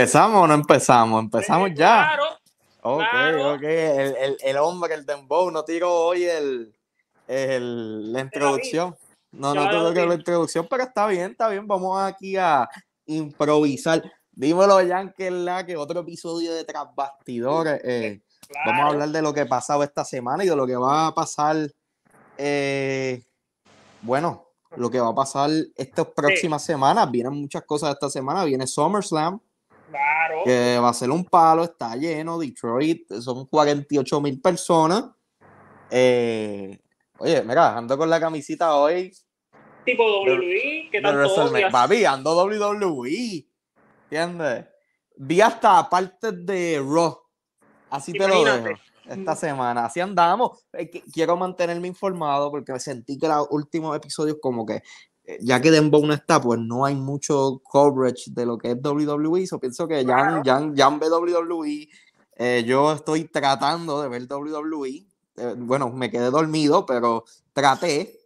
¿Empezamos o no empezamos? Empezamos ya. Claro, Ok, claro. ok. El, el, el hombre, el Dembow, no tiró hoy el, el, la introducción. No, no lo que la introducción, pero está bien, está bien. Vamos aquí a improvisar. Dímelo, Jan, que es la que otro episodio de Tras Bastidores. eh, claro. Vamos a hablar de lo que ha pasado esta semana y de lo que va a pasar. eh, bueno, lo que va a pasar estas próximas semanas. Vienen muchas cosas esta semana. Viene SummerSlam, Claro. que va a ser un palo, está lleno. Detroit, son 48 mil personas. Eh, oye, mira, ando con la camisita hoy. Tipo WWE, que tanto. Papi, ando WWE. ¿Entiendes? Vi hasta partes de Raw. Así te lo dejo. Esta semana. Así andamos. Quiero mantenerme informado porque me sentí que los últimos episodios como que ya que Dembow no está, pues no hay mucho coverage de lo que es WWE. So pienso que Jan. Jan, Jan ve WWE. Eh, yo estoy tratando de ver WWE. Eh, bueno, me quedé dormido, pero traté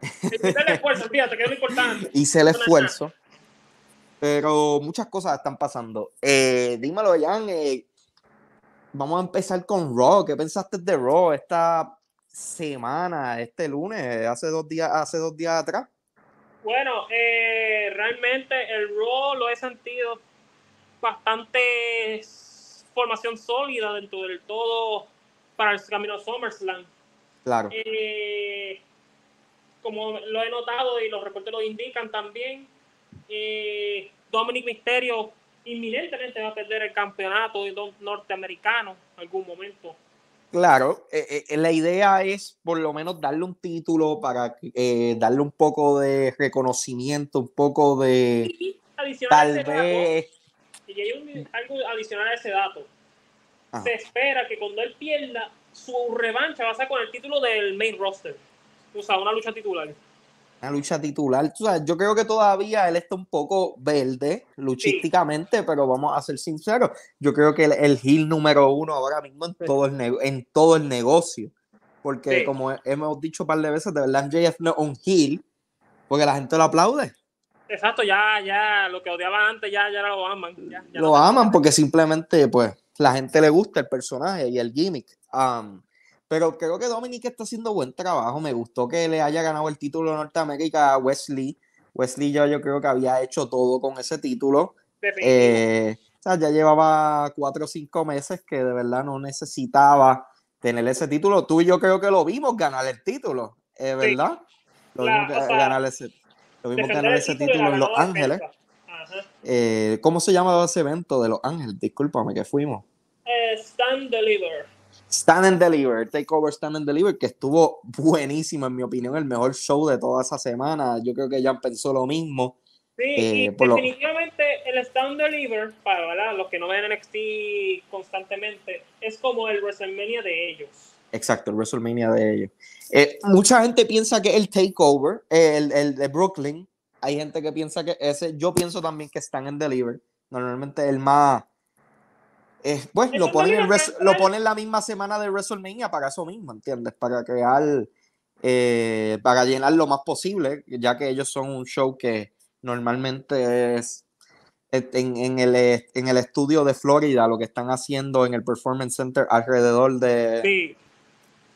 Hiciste el esfuerzo, fíjate, que es lo importante. hice el esfuerzo. Pero muchas cosas están pasando. Eh, dímelo, Jan. eh, vamos a empezar con Raw. ¿Qué pensaste de Raw esta semana, este lunes, hace dos días, hace dos días atrás? Bueno, eh, realmente el Raw lo he sentido bastante formación sólida dentro del todo para el camino SummerSlam. Claro. Eh, como lo he notado y los reportes lo indican también, eh, Dominic Mysterio inminentemente va a perder el campeonato norteamericano en algún momento. Claro, eh, eh, la idea es por lo menos darle un título para eh, darle un poco de reconocimiento, un poco de Y adicional a tal dato, vez. y hay un- algo adicional a ese dato, Ajá. se espera que cuando él pierda, su revancha va a ser con el título del main roster. O sea, una lucha titular. Una lucha titular. Tú sabes, yo creo que todavía él está un poco verde luchísticamente, pero vamos a ser sinceros. Yo creo que el, heel número uno ahora mismo en Sí. todo el, en todo el negocio. Porque Sí. como hemos dicho un par de veces, de verdad MJF no es un heel, porque la gente lo aplaude. Exacto, ya, ya, lo que odiaba antes, ya, ya lo aman. Ya, ya lo no- aman porque simplemente, pues, la gente le gusta el personaje y el gimmick. Um, pero creo que Dominic está haciendo buen trabajo. Me gustó que le haya ganado el título de Norteamérica a Wesley. Wesley ya yo creo que había hecho todo con ese título. Eh, o sea, ya llevaba cuatro o cinco meses que de verdad no necesitaba tener ese título. Tú y yo creo que lo vimos ganar el título, eh, ¿verdad? Lo La- vimos o sea, ganar ese, lo vimos ganar ese título en la Los Ángeles. Eh, ¿Cómo se llamaba ese evento de Los Ángeles? Discúlpame que fuimos. Eh, Stand Deliver. Stand and Deliver, Takeover Stand and Deliver, que estuvo buenísimo, en mi opinión, el mejor show de toda esa semana. Yo creo que Jan pensó lo mismo. Sí, Eh, y lo- definitivamente el Stand Deliver, para ¿verdad? los que no ven NXT constantemente, es como el WrestleMania de ellos. Exacto, el WrestleMania de ellos. Eh, mucha gente piensa que el Takeover, eh, el, el de Brooklyn, hay gente que piensa que ese, yo pienso también que Stand and Deliver. Normalmente el más. Eh, pues lo ponen, en lo ponen la misma semana de WrestleMania para eso mismo, ¿entiendes? Para crear, eh, para llenar lo más posible, ya que ellos son un show que normalmente es en, en, el, en el estudio de Florida, lo que están haciendo en el Performance Center alrededor de Sí,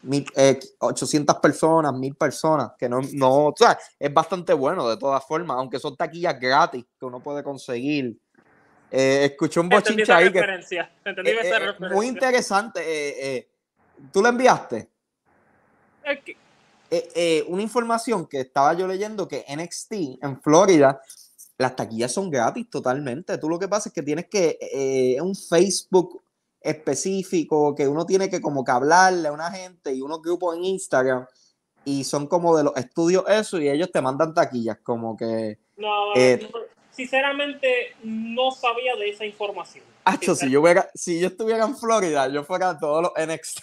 mil- eh, 800 personas, 1000 personas, que no, no, o sea, es bastante bueno de todas formas, aunque son taquillas gratis que uno puede conseguir. Eh, escuché un bochinche ahí que eh, eh, referencia. muy interesante. eh, eh, ¿Tú la enviaste? Eh, eh, una información que estaba yo leyendo que NXT en Florida, las taquillas son gratis totalmente. Tú lo que pasa es que tienes que, eh, un Facebook específico, que uno tiene que como que hablarle a una gente y unos grupos en Instagram y son como de los estudios eso y ellos te mandan taquillas como que, No, Eh, no, sinceramente no sabía de esa información. Acho, si yo, hubiera, si yo estuviera en Florida, yo fuera a todos los NXT.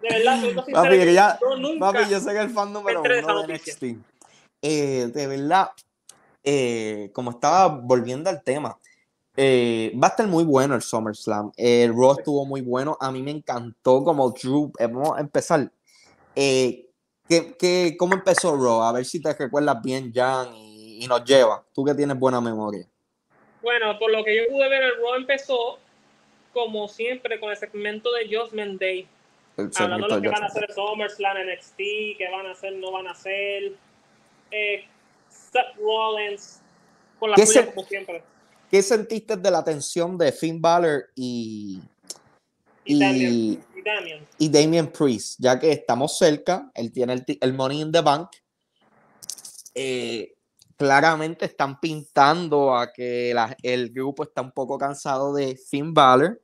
De verdad, sincero, Papi, ya- yo nunca. Papi, yo soy el fan número uno de. NXT. Eh, de verdad, eh, como estaba volviendo al tema, eh, va a estar muy bueno el SummerSlam. El Raw estuvo muy bueno. A mí me encantó como Drew. eh, Vamos a empezar. Eh, ¿qué, qué- cómo empezó Raw? A ver si te recuerdas bien, Jan, y, y nos lleva. Tú que tienes buena memoria. Bueno, por lo que yo pude ver, el Raw empezó como siempre con el segmento de Judgment Day. El Hablando de lo que van a hacer SummerSlam, NXT, qué van a hacer, no van a hacer. Eh, Seth Rollins con la ¿Qué suya como siempre. ¿Qué sentiste de la tensión de Finn Balor y, Y, y- Damian, y Damian. y Damian Priest, ya que estamos cerca, él tiene el, el Money in the Bank. eh, claramente están pintando a que la- el grupo está un poco cansado de Finn Balor.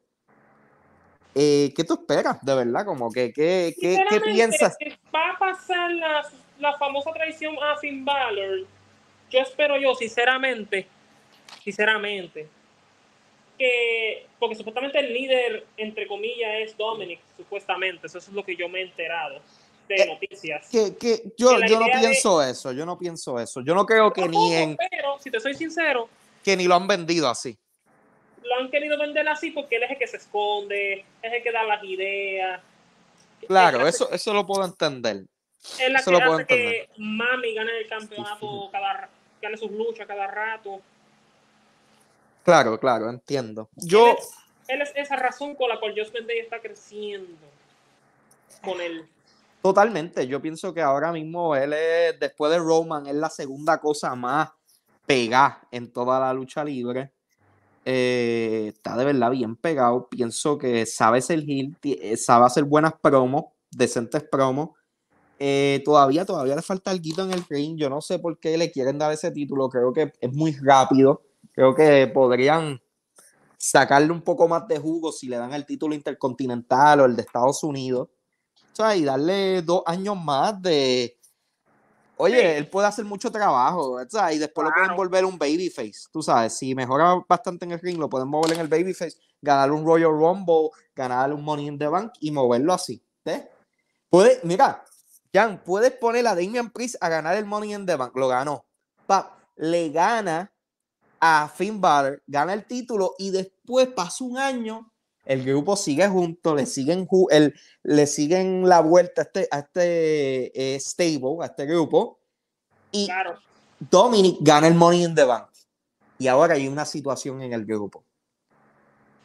Eh, ¿Qué tú esperas, de verdad? Como que, ¿qué, qué, qué piensas? Va a pasar la, la famosa traición a Finn Balor. Yo espero yo, sinceramente, sinceramente, que, porque supuestamente el líder, entre comillas, es Dominic, supuestamente, eso es lo que yo me he enterado de Eh, noticias. Que, que yo, que yo no de- pienso eso, yo no pienso eso. Yo no creo que ni, en, Pero, si te soy sincero, que ni lo han vendido así. lo han querido vender así porque él es el que se esconde, es el que da las ideas. Claro, es la- eso, eso lo puedo entender. es la eso que lo puedo hace que Mami gane el campeonato, cada gane sus luchas cada rato. Claro, claro, entiendo. Yo, Él es, él es esa razón con la cual Judgment Day está creciendo con él. Totalmente, yo pienso que ahora mismo él es, después de Roman, es la segunda cosa más pegada en toda la lucha libre. Eh, está de verdad bien pegado. Pienso que sabe ser heel, eh, sabe hacer buenas promos, decentes promos. Eh, todavía, todavía le falta algo en el ring. Yo no sé por qué le quieren dar ese título. Creo que es muy rápido. Creo que podrían sacarle un poco más de jugo si le dan el título intercontinental o el de Estados Unidos. Sea, y darle dos años más de. Oye, Sí. él puede hacer mucho trabajo, y después lo pueden volver un babyface. Tú sabes, si mejora bastante en el ring, lo pueden mover en el babyface, ganar un Royal Rumble, ganar un Money in the Bank y moverlo así. ¿ves? Puede, mira, Jan, puedes poner a Damian Priest a ganar el Money in the Bank. Lo ganó. Pap, le gana a Finn Balor, gana el título y después pasa un año, el grupo sigue junto, le siguen, el, le siguen la vuelta a este, a este eh, stable, a este grupo, y Claro. Dominic gana el Money in the Bank. Y ahora hay una situación en el grupo.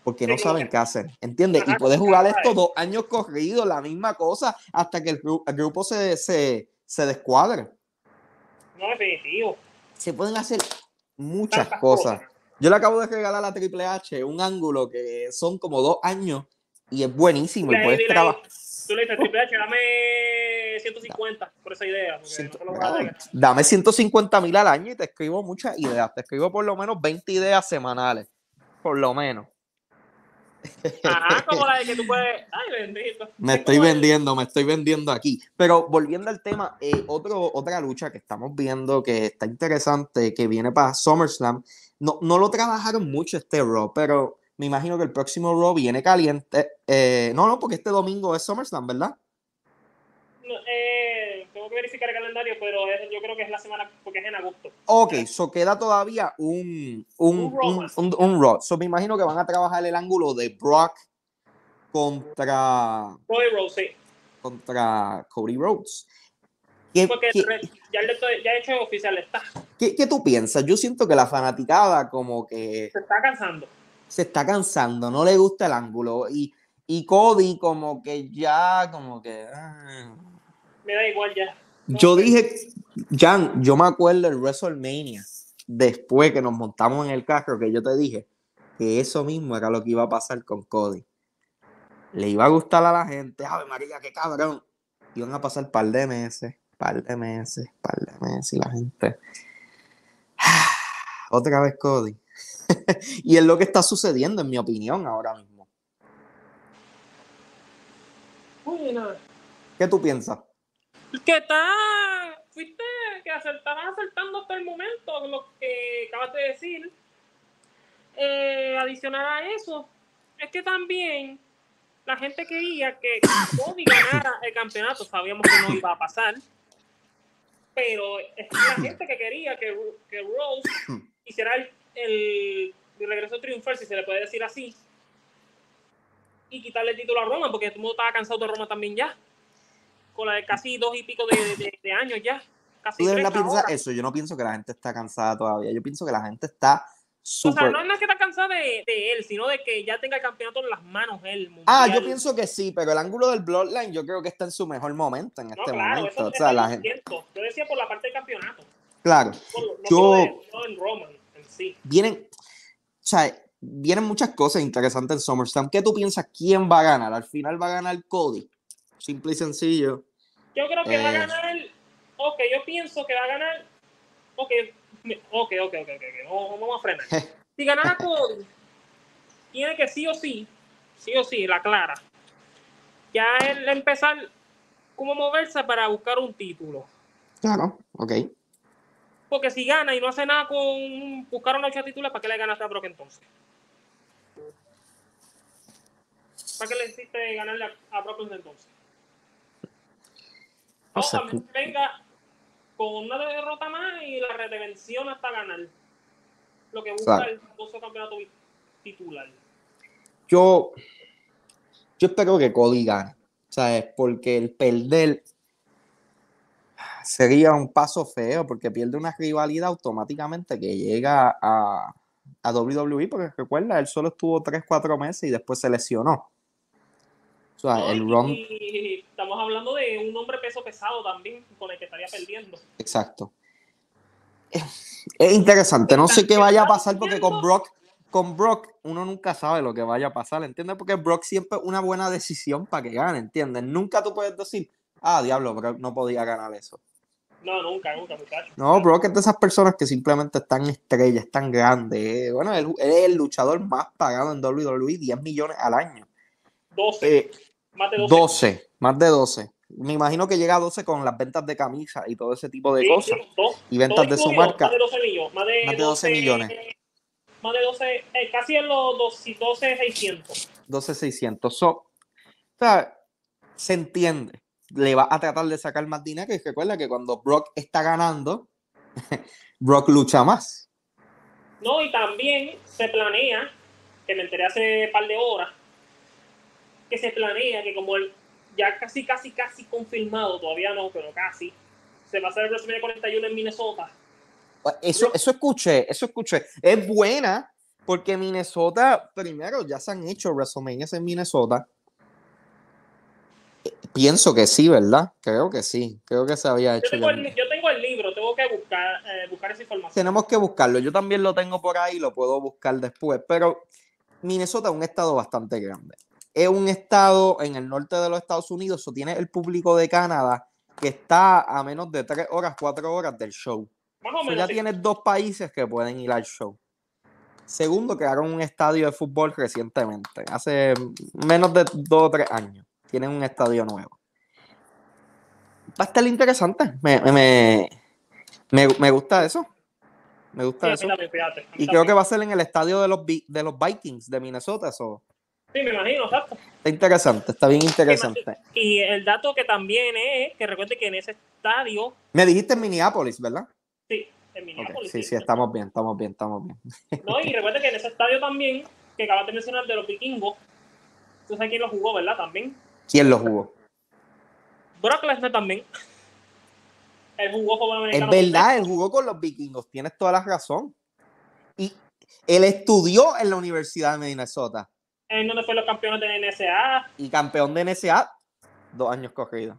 Porque no Sí, saben qué hacer, ¿entiendes? Y puedes jugar ay. dos años corridos, la misma cosa, hasta que el, el grupo se, se, se descuadre. No, definitivo. Se pueden hacer muchas Tantas cosas. Yo le acabo de regalar a Triple H un ángulo que son como dos años y es buenísimo. Y puedes trabajar. Tú le dices, Triple H, dame 150 por esa idea. Porque no te lo voy a dar. Dame 150 mil al año y te escribo muchas ideas. Te escribo por lo menos 20 ideas semanales. Por lo menos. Ajá, como la de que tú puedes. Ay, bendito. Me Es estoy vendiendo, me estoy vendiendo aquí. Pero volviendo al tema, eh, otro, otra lucha que estamos viendo que está interesante, que viene para SummerSlam. No, no lo trabajaron mucho este Raw, pero me imagino que el próximo Raw viene caliente. Eh, no, no, porque este domingo es SummerSlam, ¿verdad? No, eh, tengo que verificar el calendario, pero es- yo creo que es la semana, porque es en agosto. Ok, so queda todavía un, un, Un Raw un, un- un Raw. So me imagino que van a trabajar el ángulo de Brock contra, Cody Rhodes, sí. contra Cody Rhodes. ¿Qué- Porque qué- ya, el de- ya hecho oficial está. ¿Qué, ¿Qué tú piensas? Yo siento que la fanaticada como que Se está cansando. se está cansando, no le gusta el ángulo. Y, y Cody como que ya, como que... ah. Me da igual ya. No Yo dije, Jan, yo me acuerdo el WrestleMania, después que nos montamos en el carro, que yo te dije que eso mismo era lo que iba a pasar con Cody. Le iba a gustar a la gente, ¡Ave María, qué cabrón! Iban a pasar par de meses, par de meses, par de meses, y la gente... Otra vez Cody. y es lo que está sucediendo, en mi opinión, ahora mismo. Nada. ¿Qué tú piensas? Que está. Fuiste que acertarás acertando hasta el momento lo que acabas de decir. Eh, adicional a eso, es que también la gente quería que Cody ganara el campeonato. Sabíamos que no iba a pasar. Pero es la gente que quería que, que Rose hiciera el, el, el regreso triunfal, si se le puede decir así. Y quitarle el título a Roma, porque todo el mundo estaba cansado de Roma también ya. Con la de casi dos y pico de, de- de años ya. Casi ¿Tú de verdad piensas eso? Yo no pienso que la gente está cansada todavía. Yo pienso que la gente está O sea, súper... no es que está cansada de, de él, sino de que ya tenga el campeonato en las manos él. Ah, mundial. yo pienso que sí, pero el ángulo del Bloodline yo creo que está en su mejor momento en No, este claro, momento. eso, o sea, la gente. Yo decía por la parte del campeonato. claro, por no, Yo- de- no Roman en sí. vienen, o sea, vienen muchas cosas interesantes en SummerSlam. ¿Qué tú piensas? ¿Quién va a ganar? Al final va a ganar Cody. Simple y sencillo. Yo creo que va a Eh. ganar. Ok, yo pienso que va a ganar. Ok, ok, ok, ok, ok. ok, No, no vamos a frenar. Si ganara Cody, tiene que sí o sí, sí o sí, la clara. Ya él empezar como moverse para buscar un título. Claro, ok. Porque si gana y no hace nada con buscar una lucha titular, ¿para qué le ganaste a Brock entonces? ¿Para qué le hiciste ganarle a, Brock entonces? O también venga con una derrota más y la redención hasta ganar. Lo que busca el famoso campeonato titular. Yo, yo espero que Cody gane, ¿sabes? Porque el perder sería un paso feo, porque pierde una rivalidad automáticamente que llega a, a WWE, porque recuerda, él solo estuvo 3-4 meses y después se lesionó. O sea, ¿no? el Y- y estamos hablando de un hombre peso pesado también, con el que estaría perdiendo. exacto. Es, es interesante, no sé qué vaya a pasar porque con Brock, con Brock uno nunca sabe lo que vaya a pasar, ¿entiendes? Porque Brock siempre es una buena decisión para que gane, ¿entiendes? Nunca tú puedes decir, ah, diablo, Brock no podía ganar eso. No, nunca, nunca, muchacho. No, Brock es de esas personas que simplemente están estrellas, están grandes. eh. Bueno, él, él es el luchador más pagado en WWE, 10 millones al año. 12, Eh, más de 12. 12, más de 12. Me imagino que llega a 12 con las ventas de camisas y todo ese tipo de Sí, cosas. sí, dos- Y ventas todo de su marca. Más de 12 millones. Más de, Más de 12 millones. Más de 12, eh, casi en los 12, 12 600. 12,600. So, o sea, se entiende. Le va a tratar de sacar más dinero y recuerda que cuando Brock está ganando, Brock lucha más. No, y también se planea, que me enteré hace un par de horas, que se planea que como el ya casi, casi, casi confirmado, todavía no, pero casi, se va a hacer el WrestleMania 41 en Minnesota. Eso, eso escuché, eso escuché. Es buena porque Minnesota, primero, ya se han hecho WrestleMania en Minnesota. Eh, Pienso que sí, ¿verdad? Creo que sí. Creo que se había Yo hecho. tengo, ya. el, yo tengo el libro, tengo que buscar, eh, buscar esa información. Tenemos que buscarlo. Yo también lo tengo por ahí, lo puedo buscar después. Pero Minnesota es un estado bastante grande. Es un estado en el norte de los Estados Unidos. Eso tiene el público de Canadá que está a menos de tres horas, cuatro horas del show. O So, ya sí. tienes dos países que pueden ir al show. Segundo, crearon un estadio de fútbol recientemente, hace menos de dos o tres años. Tienen un estadio nuevo. Va a estar interesante. Me, me, me, me gusta eso. Me gusta eso. fíjate, Y creo que va a ser en el estadio de los, de los Vikings de Minnesota. Eso Sí, me imagino, exacto. está interesante, está bien interesante. Y el dato que también es que recuerde que en ese estadio, Me dijiste en Minneapolis, ¿verdad? sí, en Minneapolis. Sí, sí, estamos bien, estamos bien, estamos bien. No, y recuerde que en ese estadio también, que acabas de mencionar de los vikingos, tú sabes quién lo jugó, ¿verdad? También. ¿Quién lo jugó? Brock Lesnar también. Él jugó con Es verdad, él jugó con los vikingos, tienes toda la razón. Y él estudió en la Universidad de Minnesota. En donde fue los campeones de NSA. Y campeón de NSA dos años corridos.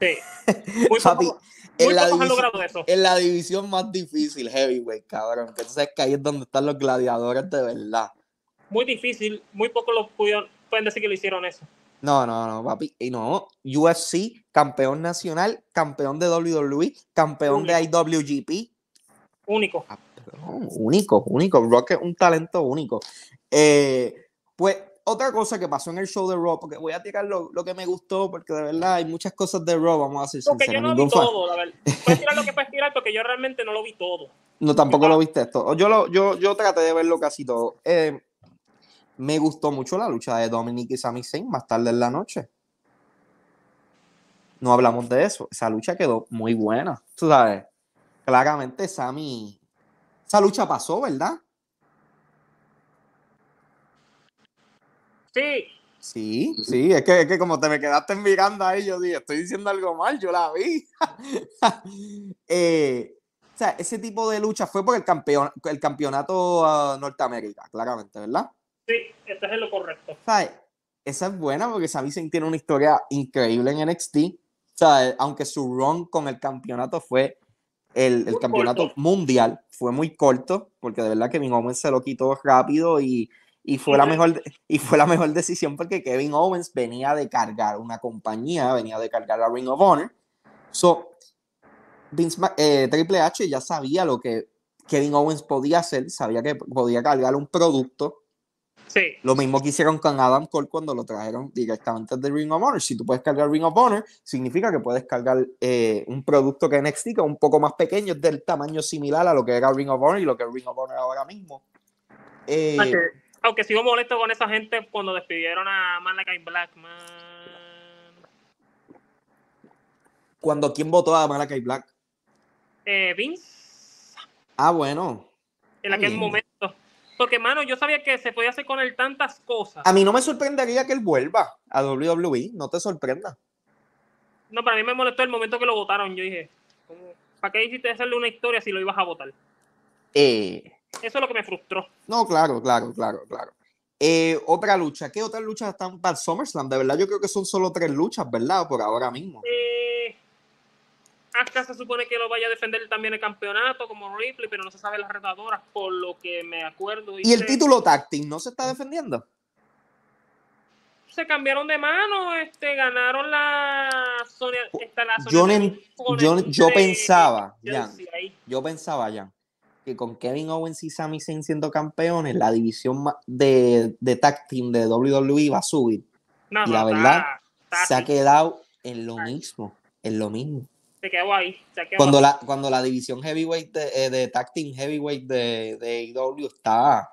Sí. Muy Papi, poco- en, muy la pocos han logrado eso. en la división más difícil, heavyweight, cabrón. Que sabes que ahí es donde están los gladiadores de verdad. Muy difícil, muy pocos lo pudieron, pueden decir que lo hicieron eso. No, no, no, papi. Y no, UFC, campeón nacional, campeón de WWE, campeón de IWGP. Único. Ah, perdón, único, único. Rock es un talento único. Eh, pues otra cosa que pasó en el show de Raw, porque voy a tirar lo, lo que me gustó, porque de verdad hay muchas cosas de Raw, vamos a ser Porque yo no vi todo, la verdad. Puedes tirar lo que puedes tirar porque yo realmente no lo vi todo. No, tampoco lo viste esto. Yo, lo, yo, yo traté de verlo casi todo. Eh, me gustó mucho la lucha de Dominic y Sami Zayn más tarde en la noche. No hablamos de eso. Esa lucha quedó muy buena. Tú sabes, claramente Sami. Esa lucha pasó, ¿verdad? Sí, Sí, sí, es que, es que como te me quedaste mirando ahí, yo dije, estoy diciendo algo mal, yo la vi. Eh, o sea, ese tipo de lucha fue por el, campeón, el campeonato ah, Norteamérica, claramente, ¿verdad? sí, esto es lo correcto. ¿Sabes? Esa es buena porque Sami Zayn tiene una historia increíble en NXT. ¿Sabes? Aunque su run con el campeonato fue el, campeonato corto. mundial, fue muy corto, porque de verdad que Kevin Owens se lo quitó rápido y, y fue, la mejor, y fue la mejor decisión porque Kevin Owens venía de cargar una compañía, venía de cargar la Ring of Honor. So, Vince eh, Triple H ya sabía lo que Kevin Owens podía hacer, sabía que podía cargar un producto Sí, lo mismo que hicieron con Adam Cole cuando lo trajeron directamente de Ring of Honor. Si tú puedes cargar Ring of Honor, significa que puedes cargar eh, un producto que NXT, que es un poco más pequeño, del tamaño similar a lo que era Ring of Honor y lo que es Ring of Honor ahora mismo. Eh, aunque, aunque sigo molesto con esa gente cuando despidieron a Malakai Blackman. cuando quién votó a Malakai Black. Eh, Vince, Ah, bueno. en aquel bien. momento. Porque, mano, yo sabía que se podía hacer con él tantas cosas. A mí no me sorprendería que él vuelva a WWE, no te sorprenda. No, para mí me molestó el momento que lo votaron. Yo dije, ¿cómo- ¿para qué hiciste hacerle una historia si lo ibas a votar? Eh, Eso es lo que me frustró. no, claro, claro, claro, claro. Eh, otra lucha. ¿Qué otras luchas están para SummerSlam? De verdad, yo creo que son solo tres luchas, ¿verdad? Por ahora mismo. Eh, Asuka se supone que lo vaya a defender también el campeonato como Ripley, pero no se sabe las retadoras, por lo que me acuerdo. ¿Y el título team no se está defendiendo? Se cambiaron de mano, este, ganaron la Sonia, esta, la Sonia Yo, en- yo, yo pensaba, Jan, yo pensaba, Jan, que con Kevin Owens y Sami Zayn siendo campeones, la división de, de tag team de WWE va a subir. No, Y la verdad, Se ha quedado en lo mismo, en lo mismo. se quedó ahí. Se quedó Cuando ahí. la, cuando la división heavyweight de, eh, de tag team heavyweight de, de AEW está,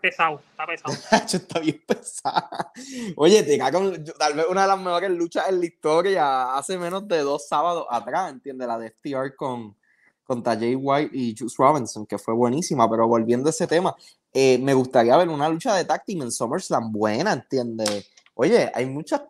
pesado, está pesado. Está bien pesada. Oye, te cago, tal vez una de las mejores luchas en la historia hace menos de dos sábados atrás, ¿entiendes? La de FTR con, contra Jay White y Juice Robinson, que fue buenísima, pero volviendo a ese tema, eh, me gustaría ver una lucha de tag team en SummerSlam buena, ¿entiendes? Oye, hay muchas,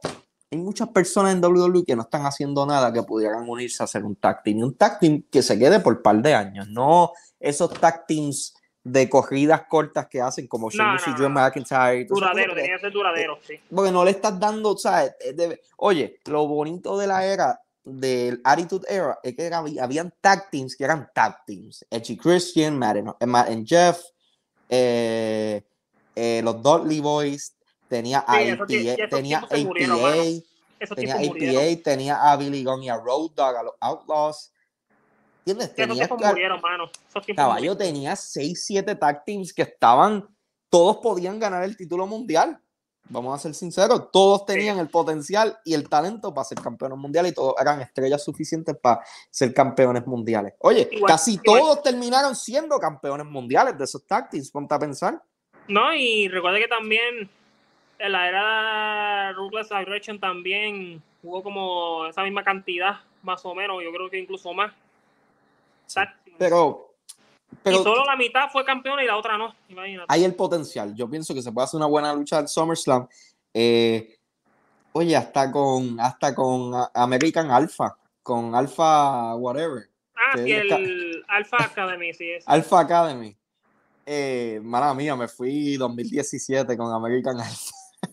hay muchas personas en WWE que no están haciendo nada que pudieran unirse a hacer un tag team, y un tag team que se quede por par de años, no esos tag teams de corridas cortas que hacen como Sheamus no, y no. McIntyre. y Duradero, tenía que ser duradero, sí. porque no le estás dando, ¿sabes? Eh, oye, lo bonito de la era del Attitude Era es que era- habían tag teams que eran tag teams. Edgy Christian, Matt and, Matt and Jeff, eh, eh, los Dudley Boys, tenía a Sí, esos APA, esos tenía se murieron. Esos tenía. APA, tenía a Billy Gunn y a Road Dogg, a los Outlaws. ¿Entiendes? Esos Tenía ca- murieron, mano. Esos Caballo murieron. tenía 6, 7 tag teams que estaban, todos podían ganar el título mundial. Vamos a ser sinceros, todos tenían el potencial y el talento para ser campeones mundiales y todos eran estrellas suficientes para ser campeones mundiales. Oye, Igual- casi igual- todos terminaron siendo campeones mundiales de esos tag teams, ponte a pensar. No, y recuerda que también en la era Ruthless Aggression también jugó como esa misma cantidad, más o menos, yo creo que incluso más. Exacto. Pero, y solo la mitad fue campeona y la otra no, imagínate. hay el potencial. Yo pienso que se puede hacer una buena lucha del SummerSlam. Eh, oye, hasta con, hasta con American Alpha, con Alpha whatever. Ah, ca- el Alpha Academy, sí es. Alpha Academy. Eh, mala mía, me fui 2017 con American Alpha.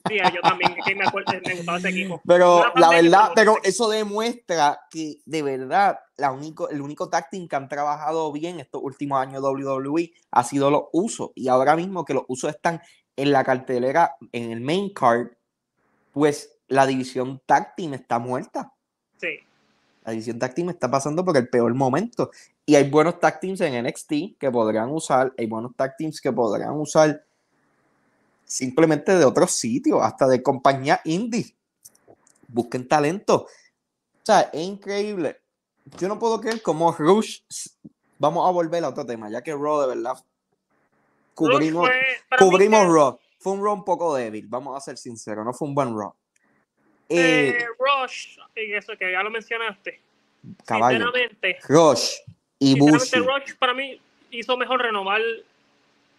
Sí, yo también, que me, acuerdo, me gustaba ese equipo. Pero la verdad, pero- eso demuestra que de verdad la único, el único team que han trabajado bien estos últimos años WWE ha sido los usos. Y ahora mismo que los usos están en la cartelera, en el main card, pues la división team está muerta. Sí. La división team está pasando por el peor momento. Y hay buenos tag teams en NXT que podrán usar, hay buenos tag teams que podrán usar simplemente de otros sitios, hasta de compañía indie. Busquen talento. O sea, es increíble. Yo no puedo creer cómo Rush. Vamos a volver a otro tema, ya que Raw de verdad cubrimos, Rush fue, cubrimos que, Raw. Fue un Raw un poco débil, vamos a ser sinceros, no fue un buen Raw. Eh, eh, Rush, y eso que ya lo mencionaste. caballo, Sinceramente, Rush y Bushi. Rush para mí hizo mejor renovar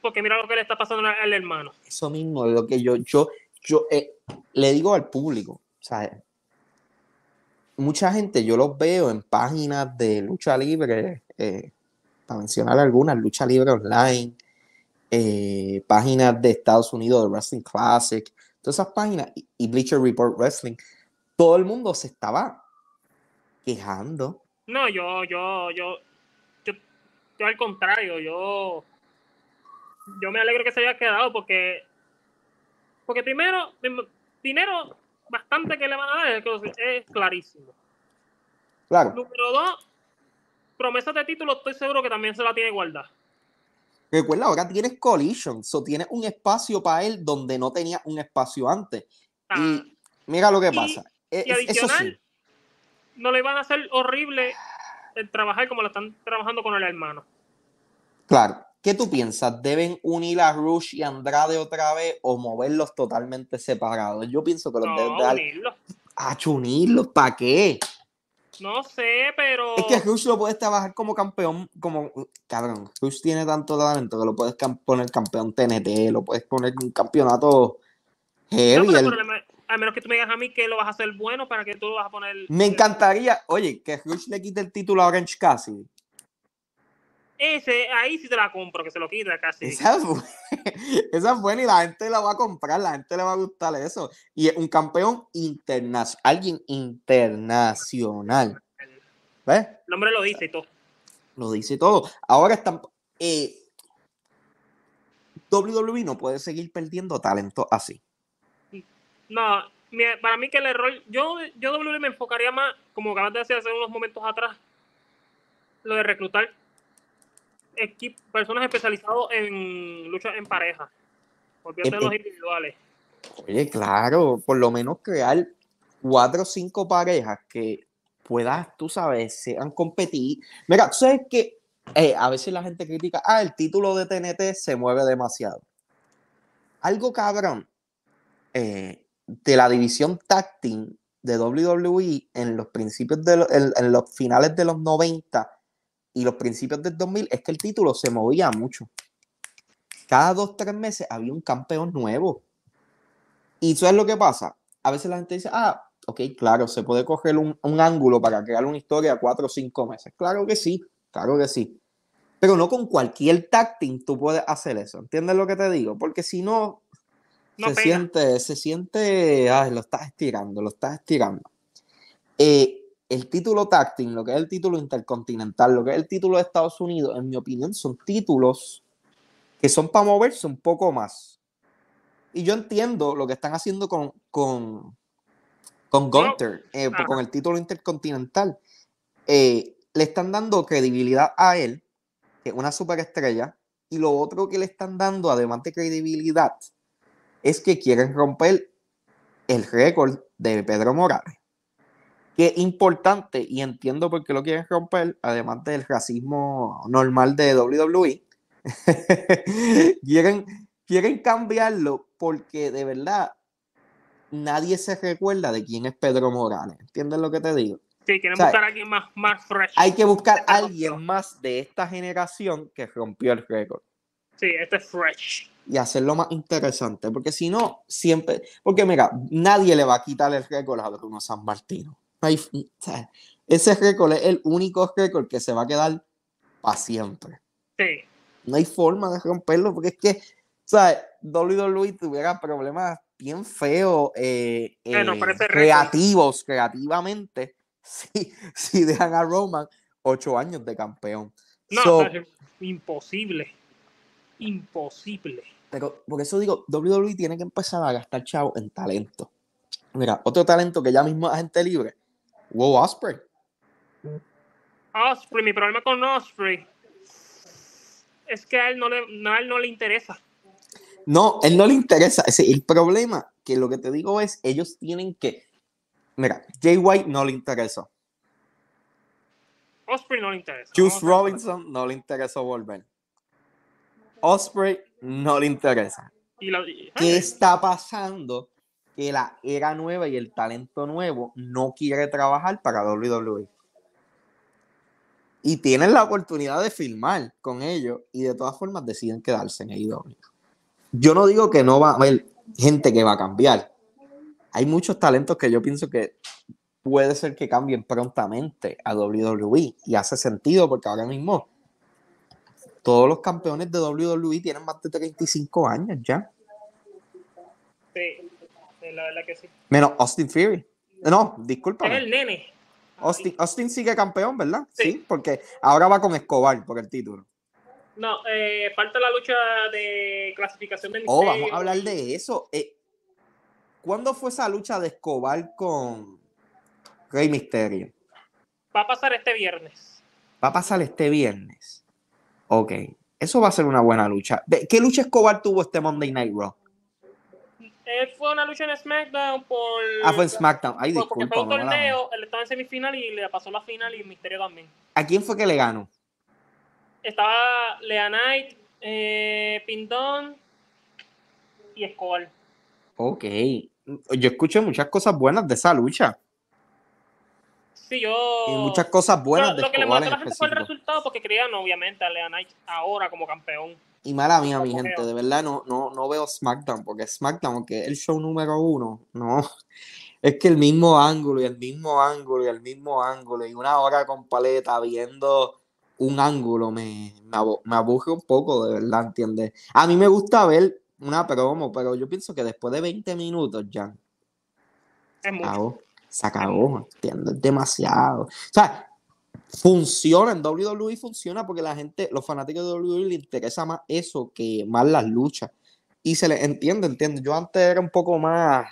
porque mira lo que le está pasando al hermano. Eso mismo lo que yo, yo, yo eh, le digo al público. Mucha gente yo los veo en páginas de lucha libre, eh, para mencionar algunas, lucha libre online, eh, páginas de Estados Unidos, de Wrestling Classic, todas esas páginas, y, y Bleacher Report Wrestling, todo el mundo se estaba quejando. No, yo, yo, yo, yo, yo al contrario, yo, yo me alegro que se haya quedado porque, porque primero, dinero bastante que le van a dar es, clarísimo. Claro, Número dos, promesas de título, estoy seguro que también se la tiene guardada. recuerda, ahora tienes Collision, so tienes un espacio para él donde no tenía un espacio antes. Ah, Y mira lo que Y- pasa. e- y es- eso sí. adicional, no le van a hacer horrible el trabajar como lo están trabajando con el hermano. Claro. ¿Qué tú piensas? ¿Deben unir a Rush y Andrade otra vez o moverlos totalmente separados? Yo pienso que los deben No, dejar. unirlo. Ah, unirlos, ¿para qué? No sé, pero. Es que Rush lo puedes trabajar como campeón, como. Cabrón, Rush tiene tanto talento que lo puedes cam- poner campeón TNT, lo puedes poner un campeonato No, heavy. el a menos que tú me digas a mí que lo vas a hacer bueno para que tú lo vas a poner. Me encantaría, oye, que Rush le quite el título a Orange Cassidy. Ese, ahí sí te la compro, que se lo quita casi. Esa es, buena, esa es buena y la gente la va a comprar, la gente le va a gustar eso. Y es un campeón internacional, alguien internacional. ¿Ves? El hombre lo dice y todo. Lo dice todo. Ahora están. eh, WWE no puede seguir perdiendo talento así. No, para mí que el error. Yo, yo W me enfocaría más, como acabas de decir hace unos momentos atrás, lo de reclutar equip- personas especializados en lucha en pareja. Olvídate de los individuales. Oye, claro, por lo menos crear cuatro o cinco parejas que puedas, tú sabes, sean competir. Mira, tú sabes que eh, a veces la gente critica, ah, el título de TNT se mueve demasiado. Algo cabrón eh, de la división tag team de WWE en los principios de lo- en, en los finales de los 90 y los principios del 2000 es que el título se movía mucho. Cada dos, tres meses había un campeón nuevo. Y eso es lo que pasa. A veces la gente dice, ah, ok, claro, se puede coger un, un ángulo para crear una historia a cuatro o cinco meses. Claro que sí, claro que sí. Pero no con cualquier team tú puedes hacer eso. ¿Entiendes lo que te digo? Porque si no, No se pega. siente, se siente, ay, lo estás estirando, lo estás estirando. Eh, el título tag team, lo que es el título intercontinental, lo que es el título de Estados Unidos, en mi opinión, son títulos que son para moverse un poco más. Y yo entiendo lo que están haciendo con, con, con Gunther, eh, con el título intercontinental. Eh, le están dando credibilidad a él, que es una superestrella, y lo otro que le están dando, además de credibilidad, es que quieren romper el récord de Pedro Morales. Que es importante, y entiendo por qué lo quieren romper, además del racismo normal de WWE. quieren, quieren cambiarlo porque de verdad nadie se recuerda de quién es Pedro Morales. ¿Entiendes lo que te digo? Sí, quieren O sea, buscar a alguien más, más fresh. Hay que buscar a alguien más de esta generación que rompió el récord. Sí, este es fresh. y hacerlo más interesante, porque si no, siempre, porque mira, nadie le va a quitar el récord a Bruno San Martino. Hay- o sea, ese récord es el único récord que se va a quedar para siempre. Sí. No hay forma de romperlo porque es que, ¿sabes? WWE tuviera problemas bien feos, eh, eh, creativos, creativamente, si, si dejan a Roman ocho años de campeón. No, So, imposible. Imposible. Pero por eso digo, WWE tiene que empezar a gastar chavo en talento. Mira, otro talento que ya mismo es agente libre. Wow, Osprey. Osprey, mi problema con Osprey es que a él no le, no, a él no le interesa. No, él no le interesa. El problema, que lo que te digo es, ellos tienen que. Mira, Jay White no le interesa. Osprey no le interesa. Juice Robinson no le interesó volver. Osprey no le interesa. ¿Qué está pasando? Que la era nueva y el talento nuevo no quiere trabajar para WWE. Y tienen la oportunidad de filmar con ellos y de todas formas deciden quedarse en AEW. Yo no digo que no va a haber gente que va a cambiar. Hay muchos talentos que yo pienso que puede ser que cambien prontamente a WWE y hace sentido porque ahora mismo todos los campeones de WWE tienen más de 35 años ya. Sí, la verdad que sí. Menos Austin Fury. No, Es discúlpame. el nene. Austin, Austin sigue campeón, ¿verdad? Sí. porque ahora va con Escobar por el título. No, eh, falta la lucha de clasificación de Oh, vamos a hablar de eso. Eh, ¿Cuándo fue esa lucha de Escobar con Rey Misterio? Va a pasar este viernes. Va a pasar este viernes. Ok. Eso va a ser una buena lucha. ¿De- ¿Qué lucha Escobar tuvo este Monday Night Raw? Eh, fue una lucha en SmackDown por. Ah, fue en SmackDown. Ay, por- porque fue un disculpa. torneo, él estaba en semifinal y le pasó la final y Misterio también. ¿A quién fue que le ganó? Estaba Lea Knight, eh, Pindón y Escobar. Ok. Yo escuché muchas cosas buenas de esa lucha. Sí, yo. Y muchas cosas buenas de lo que le Escobar mató a la gente fue el resultado porque querían, obviamente, a Lea Knight ahora como campeón. Y mala mía, mi gente, de verdad no, no, no veo SmackDown, porque SmackDown, aunque es el show número uno, no. Es que el mismo ángulo y el mismo ángulo y el mismo ángulo y una hora con paleta viendo un ángulo me, me, aburre un poco, de verdad, ¿entiendes? A mí me gusta ver una promo, pero yo pienso que después de 20 minutos ya Es mucho. acabó, se acabó, ¿entiendes? Es demasiado. O sea, funciona en WWE, funciona porque la gente, los fanáticos de WWE les interesa más eso que más las luchas. Y se les entiende, entiende. Yo antes era un poco más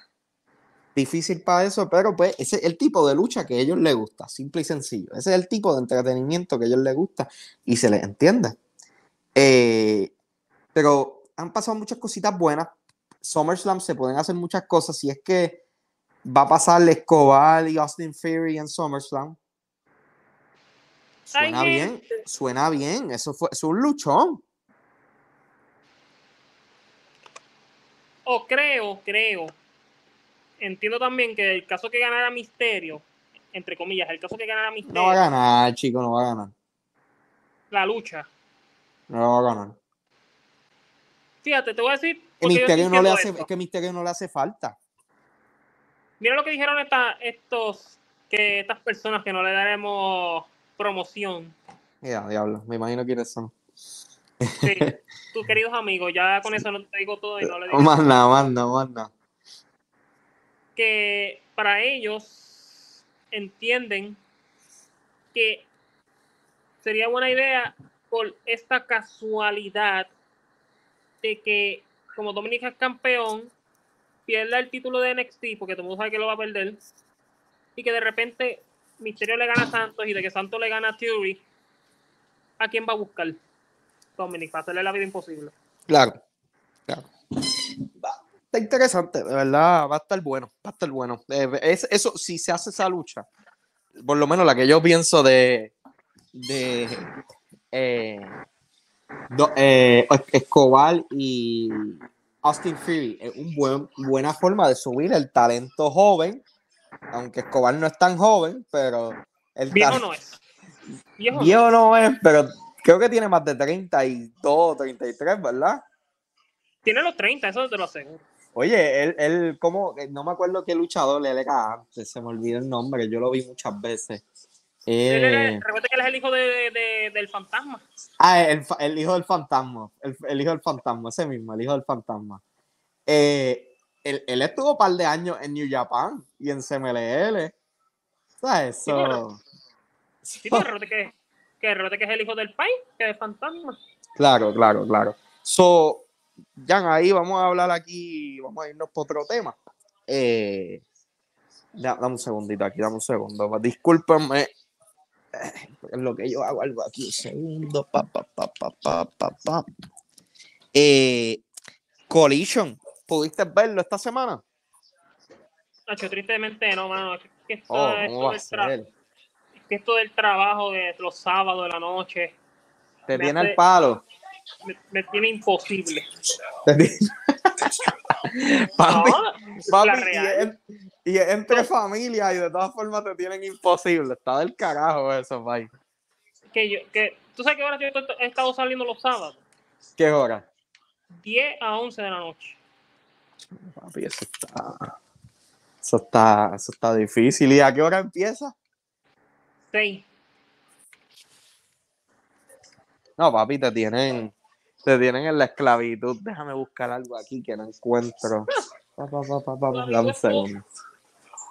difícil para eso, pero pues ese es el tipo de lucha que a ellos les gusta, simple y sencillo. Ese es el tipo de entretenimiento que a ellos les gusta y se les entiende. Eh, pero han pasado muchas cositas buenas. SummerSlam se pueden hacer muchas cosas. Si es que va a pasar Escobar y Austin Fury en SummerSlam. Suena Ay, bien, suena bien. Eso fue, es un luchón. O creo, creo. Entiendo también que el caso que ganara Misterio, entre comillas, el caso que ganara Misterio, No va a ganar, chico, no va a ganar. la lucha. No va a ganar. Fíjate, te voy a decir. Que Misterio no le hace, es que Misterio no le hace falta. Mira lo que dijeron esta- estos, que estas personas que no le daremos promoción. Mira, diablo, me imagino quiénes son. Sí, tus queridos amigos, ya con eso no te digo todo y no le digo. Más nada, más nada, más nada. que para ellos entienden que sería buena idea por esta casualidad de que como Dominic es campeón pierda el título de NXT porque todo el mundo sabe que lo va a perder y que de repente Misterio le gana a Santos y de que Santos le gana a Theory ¿a quién va a buscar? Dominic para hacerle la vida imposible Claro, claro. Va- Está interesante, de verdad, va a estar bueno, va a estar bueno. Eh, es, eso, si se hace esa lucha, por lo menos la que yo pienso de, de eh, eh, Escobar y Austin Fury, es un buen, buena forma de subir el talento joven, aunque Escobar no es tan joven, pero el viejo tal- no es viejo no Viejo no es, pero creo que tiene más de 32, 33, ¿verdad? tiene los 30 eso te lo aseguro Oye, él, él, como, no me acuerdo qué luchador él era antes, se me olvidó el nombre, yo lo vi muchas veces. Él era- Eh, recuerda que él es el hijo de, de- del fantasma. ah, el, el hijo del fantasma. El, el hijo del fantasma, ese mismo, el hijo del fantasma. Eh, él, él estuvo un par de años en New Japan y en CMLL. ¿Sabes? Sí, claro. So- Sí, pero que, que, que es el hijo del Pai, que es fantasma. Claro, claro, claro. So, Jan, ahí vamos a hablar aquí, vamos a irnos por otro tema. Eh, da- dame un segundito aquí, dame un segundo. Discúlpenme. Eh, Es lo que yo hago algo aquí. Un segundo. Pa, pa, pa, pa, pa, pa, pa. Eh, Collision, ¿pudiste verlo esta semana? Nacho, tristemente no, mano. Es que esto, Oh, esto ¿cómo va a del tra- es que esto del trabajo de los sábados de la noche Te tiene hace- el palo. me, me tiene imposible. Te tiene- Papi, No, papi, y, y entre familia y de todas formas te tienen imposible. Está del carajo eso, pai. que yo, que, tú sabes que ahora yo he estado saliendo los sábados, ¿Qué hora? 10 a 11 de la noche. Papi, eso está. Eso está, eso está difícil. ¿Y a qué hora empieza? 6. No, papi, te tienen. Te tienen en la esclavitud. Déjame buscar algo aquí que no encuentro. Pa, pa, pa, pa, pa, dame un segundo.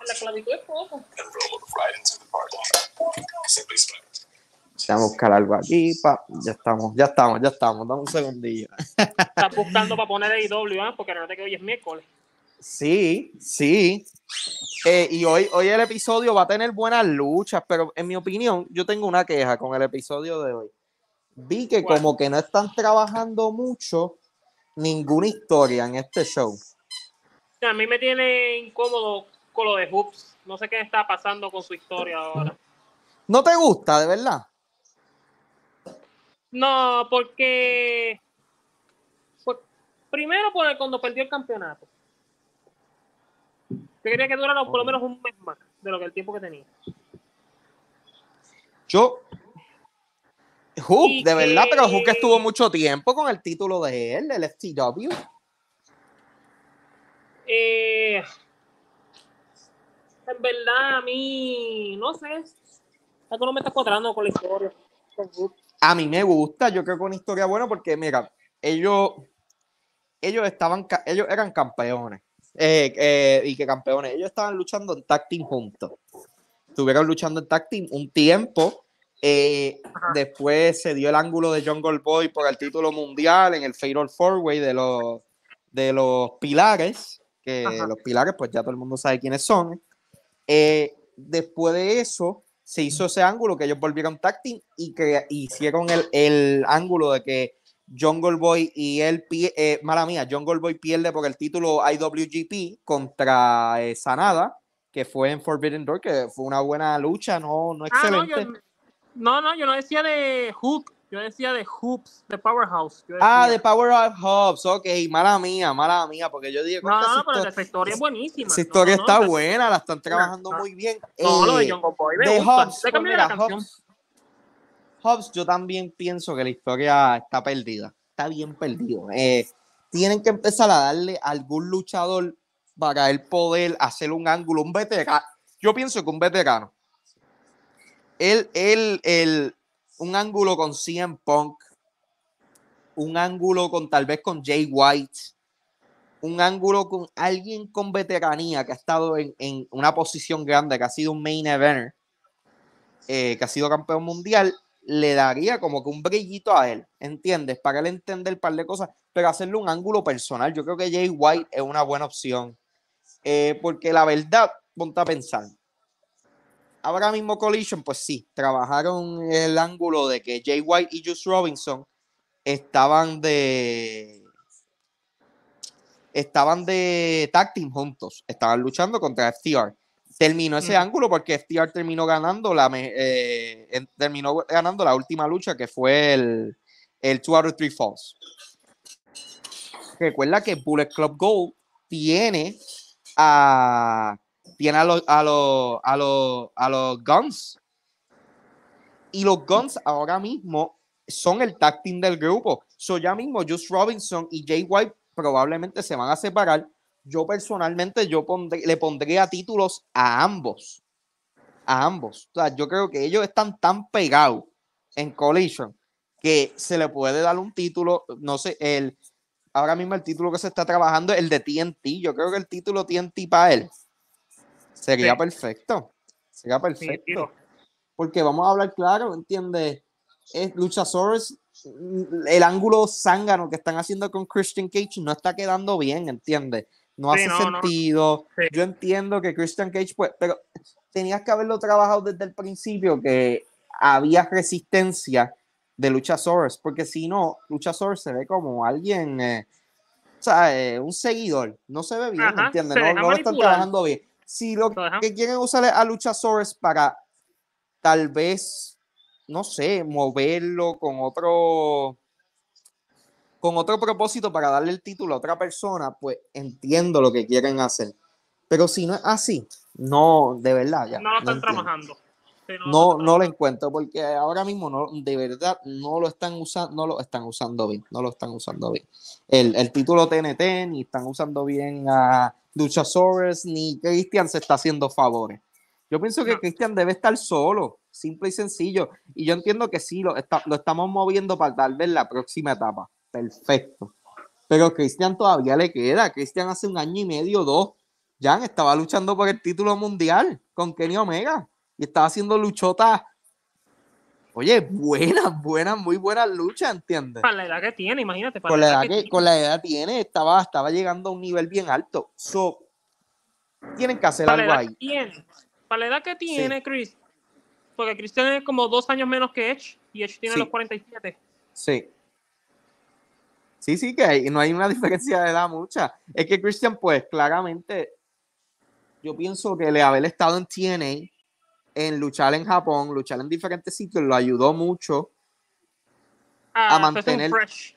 La clavitud es poco. Déjame buscar algo aquí. Pa. Ya estamos, ya estamos, ya estamos. Dame un segundillo. Estás buscando para poner AEW, ¿ah? porque recuerda que hoy es miércoles. Sí, sí. Eh, y hoy, hoy el episodio va a tener buenas luchas, pero en mi opinión, yo tengo una queja con el episodio de hoy. Vi que como que no están trabajando mucho ninguna historia en este show. A mí me tiene incómodo con lo de Hoops. No sé qué está pasando con su historia ahora. ¿No te gusta, de verdad? No, porque. pues, primero, por el- cuando perdió el campeonato. Yo quería que durara por lo menos un mes más de lo que el tiempo que tenía. Yo. Hook, de verdad, pero Hook estuvo mucho tiempo con el título de él, el FTW. Eh, en verdad, a mí, no sé. Algo no me está cuadrando con la historia. con Hoops. A mí me gusta, yo creo que una historia buena porque, mira, ellos, ellos estaban, ellos eran campeones. Eh, eh, y que campeones, ellos estaban luchando en tag team juntos. Estuvieron luchando en tag team un tiempo. eh, después se dio el ángulo de Jungle Boy por el título mundial en el Fatal Four Way de los, de los pilares. Que Ajá. los pilares, pues ya todo el mundo sabe quiénes son. Eh, después de eso, se hizo ese ángulo que ellos volvieron tag team y que hicieron el, el ángulo de que Jungle Boy y él, eh, mala mía, Jungle Boy pierde por el título IWGP contra eh, Sanada, que fue en Forbidden Door, que fue una buena lucha, no, no Ah, no, excelente. yo, no, no, yo no decía de Hook, yo decía de Hoops, de Powerhouse. Ah, de Power of Hubs, ok, mala mía, mala mía, porque yo dije, No, "Contra, no, pero esa historia es buenísima. esa historia No, no, está no, buena, la están trabajando muy bien. No, lo de Eh, Boy me de gusta. Hobbs, Le pues cambié mira, la canción. Hobbs, Hobbs, yo también pienso que la historia está perdida, está bien perdido. Eh, tienen que empezar a darle a algún luchador para él poder hacer un ángulo, un veterano. Yo pienso que un veterano. Él, él, él, un ángulo con CM Punk, un ángulo con tal vez con Jay White, un ángulo con alguien con veteranía que ha estado en, en una posición grande, que ha sido un main eventer, eh, que ha sido campeón mundial, le daría como que un brillito a él, ¿entiendes? Para él entender un par de cosas, pero hacerle un ángulo personal. Yo creo que Jay White es una buena opción, eh, porque la verdad, ponte a pensar. Ahora mismo Collision, pues sí, trabajaron el ángulo de que Jay White y Juice Robinson estaban de estaban de tag team juntos, estaban luchando contra FTR. Terminó ese Ujú. ángulo porque FTR terminó ganando la eh, terminó ganando la última lucha que fue el el 2 out of 3 falls. Recuerda que Bullet Club Gold tiene a tiene a los a los a los a los Guns y los Guns ahora mismo son el tag del grupo. So ya mismo Just Robinson y Jay White probablemente se van a separar. Yo personalmente yo pondré- le títulos a ambos. a ambos. O sea, yo creo que ellos están tan pegados en Collision que se le puede dar un título, no sé, el ahora mismo el título que se está trabajando es el de TNT. Yo creo que el título TNT para él sería Sí. perfecto. Sería perfecto. Porque vamos a hablar claro, ¿entiendes? Es Luchasaurus, mm, el ángulo zángano que están haciendo con Christian Cage no está quedando bien, ¿entiendes? No Sí, hace no, no. sentido. Sí. Yo entiendo que Christian Cage, pues, pero tenías que haberlo trabajado desde el principio, que había resistencia de Luchasaurus, porque si no, Luchasaurus se ve como alguien, eh, o sea, eh, un seguidor, no se ve bien, Ajá, ¿entiendes? se No, no lo están trabajando bien. Si lo que quieren usar a Luchasaurus para tal vez, no sé, moverlo con otro con otro propósito para darle el título a otra persona, pues entiendo lo que quieren hacer. Pero si no es así, no, de verdad, ya. No lo están trabajando. Sí, No, no lo encuentro porque ahora mismo no, de verdad no lo están usando, no lo están usando bien, no lo están usando bien. El, el título TNT ni están usando bien a Luchasaurus ni Christian se está haciendo favores. Yo pienso que. Christian debe estar solo, simple y sencillo. Y yo entiendo que sí, lo, está- lo estamos moviendo para tal vez la próxima etapa. Perfecto. Pero Christian todavía le queda. Christian hace un año y medio, dos, ya estaba luchando por el título mundial con Kenny Omega y estaba haciendo luchotas. Oye, buenas, buenas, muy buenas luchas, ¿entiendes? Para la edad que tiene, imagínate. Para Con la edad que, tiene. con la edad tiene, estaba, estaba llegando a un nivel bien alto. So, tienen que hacer para algo la edad ahí. que tiene. Para la edad que tiene Chris. Porque Chris tiene como dos años menos que Edge y Edge tiene Sí. los 47. Sí. Sí, sí, que hay- no hay una diferencia de edad mucha. Es que Christian, pues, claramente, yo pienso que el haber estado en TNA, en luchar en Japón, luchar en diferentes sitios, lo ayudó mucho. A, A mantener- fresh,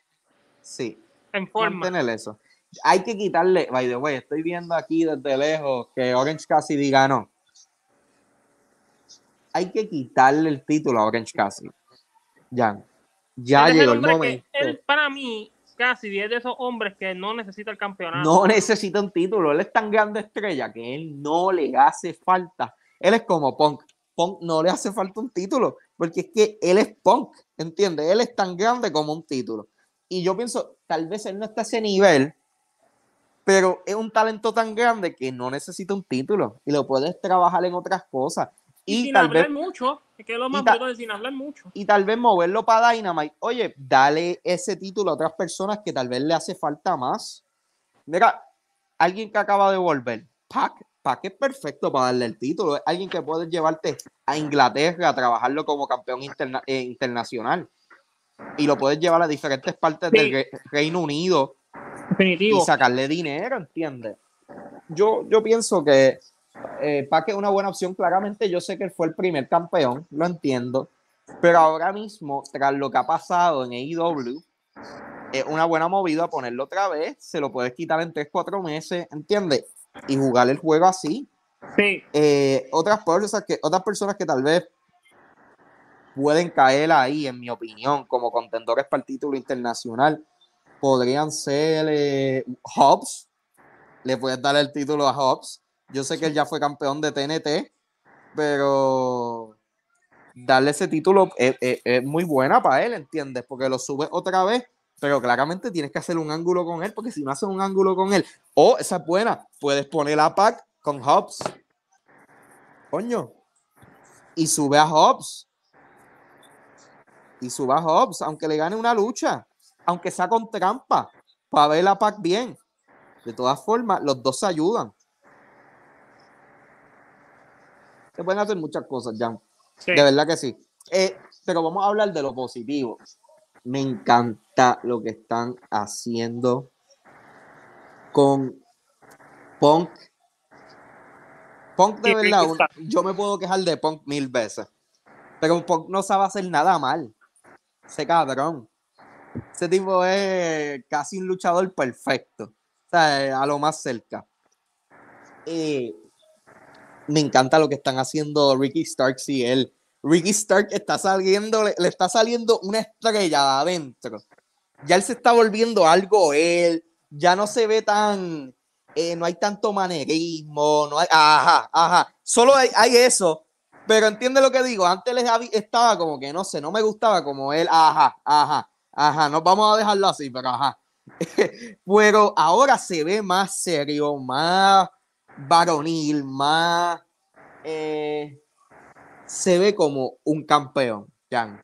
Sí, en forma. mantener eso. Hay que quitarle, by the way, estoy viendo aquí desde lejos que Orange Cassidy ganó. Hay que quitarle el título a Orange Cassidy. Ya. Ya Él llegó el que- momento. él, para mí, casi es de esos hombres que no necesita el campeonato. no necesita un título. Él es tan grande estrella que él no le hace falta. Él es como Punk. Punk no le hace falta un título, porque es que él es Punk, ¿entiendes? Él es tan grande como un título. Y yo pienso, tal vez él no está a ese nivel, pero es un talento tan grande que no necesita un título y lo puedes trabajar en otras cosas. Y, Y, sin tal hablar vez mucho, es que lo más ta- brutal, sin hablar mucho. y tal vez moverlo para Dynamite. Oye, dale ese título a otras personas que tal vez le hace falta más. Mira, alguien que acaba de volver, Pac, Pac es perfecto para darle el título. Es alguien que puede llevarte a Inglaterra a trabajarlo como campeón interna- eh, internacional. Y lo puedes llevar a diferentes partes Sí. del Re- Reino Unido y Definitivo. sacarle dinero, ¿entiendes? Yo, yo pienso que eh, Pac es una buena opción. Claramente, yo sé que él fue el primer campeón, lo entiendo. Pero ahora mismo, tras lo que ha pasado en AEW, es una buena movida ponerlo otra vez. Se lo puedes quitar en 3-4 meses, ¿entiendes? Y jugar el juego así. Sí, Eh, otras, personas que, otras personas que tal vez pueden caer ahí, en mi opinión, como contendores para el título internacional, podrían ser eh, Hobbs. Le puedes dar el título a Hobbs. Yo sé que él ya fue campeón de TNT, pero darle ese título es, es- es muy buena para él, ¿entiendes? Porque lo subes otra vez, pero claramente tienes que hacer un ángulo con él, porque si no haces un ángulo con él, o esa es buena, puedes poner a Pac con Hobbs. Coño. Y sube a Hobbs. Y sube a Hobbs, aunque le gane una lucha, aunque sea con trampa, para ver a Pac bien. De todas formas, los dos se ayudan. Se pueden hacer muchas cosas, Jan. sí. De verdad que sí. Eh, pero vamos a hablar de lo positivo. Me encanta lo que están haciendo con Punk. Punk de verdad, un- yo me puedo quejar de Punk mil veces. Pero Punk no sabe hacer nada mal. Ese cabrón. Ese tipo es casi un luchador perfecto. O sea, a lo más cerca. Eh, me encanta lo que están haciendo Ricky Starks y él. Ricky Stark está saliendo, le, está saliendo una estrella de adentro. Ya él se está volviendo algo él. Ya no se ve tan. eh, no hay tanto manerismo. No hay, ajá, ajá. Solo hay, eso. pero entiende lo que digo. Antes les estaba como que no sé, no me gustaba como él, ajá, ajá, ajá, no vamos a dejarlo así, pero ajá. pero ahora se ve más serio, más varonil, más eh, se ve como un campeón, Jan.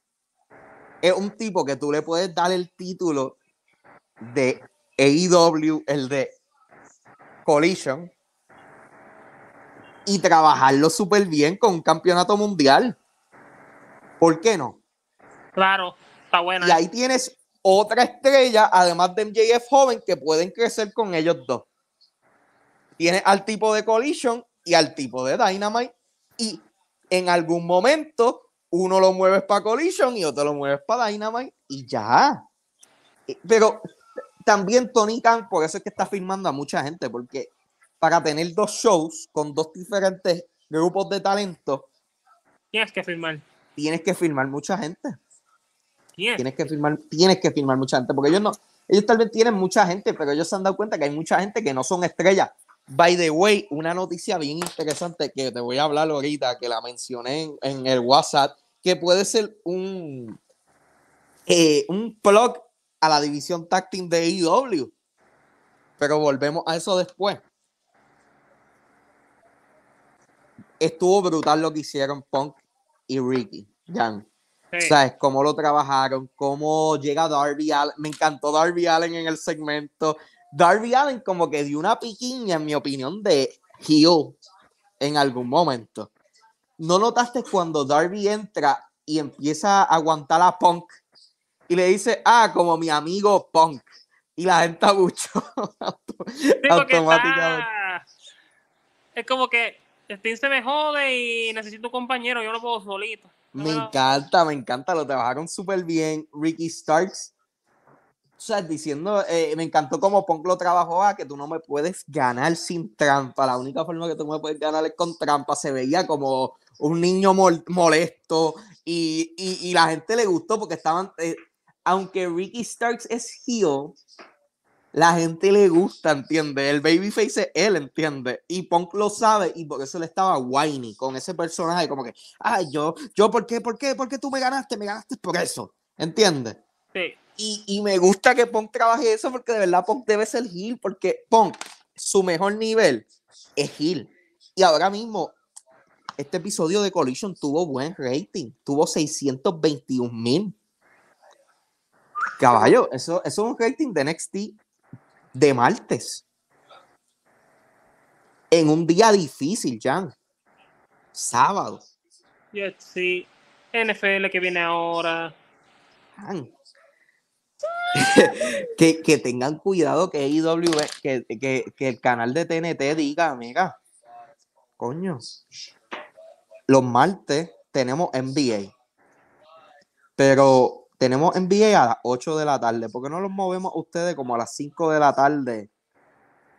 Es un tipo que tú le puedes dar el título de AEW, el de Collision, y trabajarlo súper bien con un campeonato mundial. ¿Por qué no? Claro, está buena. Y ahí tienes otra estrella, además de MJF joven, que pueden crecer con ellos dos. Tienes al tipo de Collision y al tipo de Dynamite. Y en algún momento uno lo mueves para Collision y otro lo mueves para Dynamite y ya. Pero también Tony Khan, por eso es que está firmando a mucha gente, porque para tener dos shows con dos diferentes grupos de talento, tienes que firmar. Tienes que firmar mucha gente. Tienes que firmar, tienes que firmar mucha gente, porque ellos no, ellos tal vez tienen mucha gente, pero ellos se han dado cuenta que hay mucha gente que no son estrellas. By the way, una noticia bien interesante que te voy a hablar ahorita, que la mencioné en, el WhatsApp, que puede ser un, eh, un plug a la división team de IW. Pero volvemos a eso después. estuvo brutal lo que hicieron Punk y Ricky, Jan. ¿Sabes? Cómo lo trabajaron, cómo llega Darby Allen. Me encantó Darby Allen en el segmento. Darby Allen como que dio una piquiña, en mi opinión, de heel en algún momento. ¿No notaste cuando Darby entra y empieza a aguantar a Punk y le dice, ah, como mi amigo Punk? Y la gente mucho automáticamente. Es como que Steam se me jode y necesito un compañero, yo lo puedo solito. Me encanta, me encanta, lo trabajaron súper bien. Ricky Starks, o sea, diciendo, eh, me encantó cómo Punk trabajó a que tú no me puedes ganar sin trampa. La única forma que tú me puedes ganar es con trampa. Se veía como un niño molesto y, y, la gente le gustó porque estaban, eh, aunque Ricky Starks es heel, la gente le gusta, ¿entiende? El babyface es él, ¿entiende? Y Punk lo sabe y por eso le estaba whiny con ese personaje, como que, ay, yo, yo, ¿por qué, por qué, por qué tú me ganaste? Me ganaste por eso, ¿entiendes? Sí. Y, y, me gusta que Punk trabaje eso porque de verdad Punk debe ser heel, porque Punk, su mejor nivel es heel. Y ahora mismo, este episodio de Collision tuvo buen rating, tuvo 621 mil. Caballo, eso, eso es un rating de NXT de martes. En un día difícil, Jan. Sábado. Sí. NFL que viene ahora. que, tengan cuidado que IW, que, que, el canal de TNT diga, amiga, coño, los martes tenemos NBA, pero tenemos NBA a las 8 de la tarde. ¿Por qué no los movemos ustedes como a las 5 de la tarde?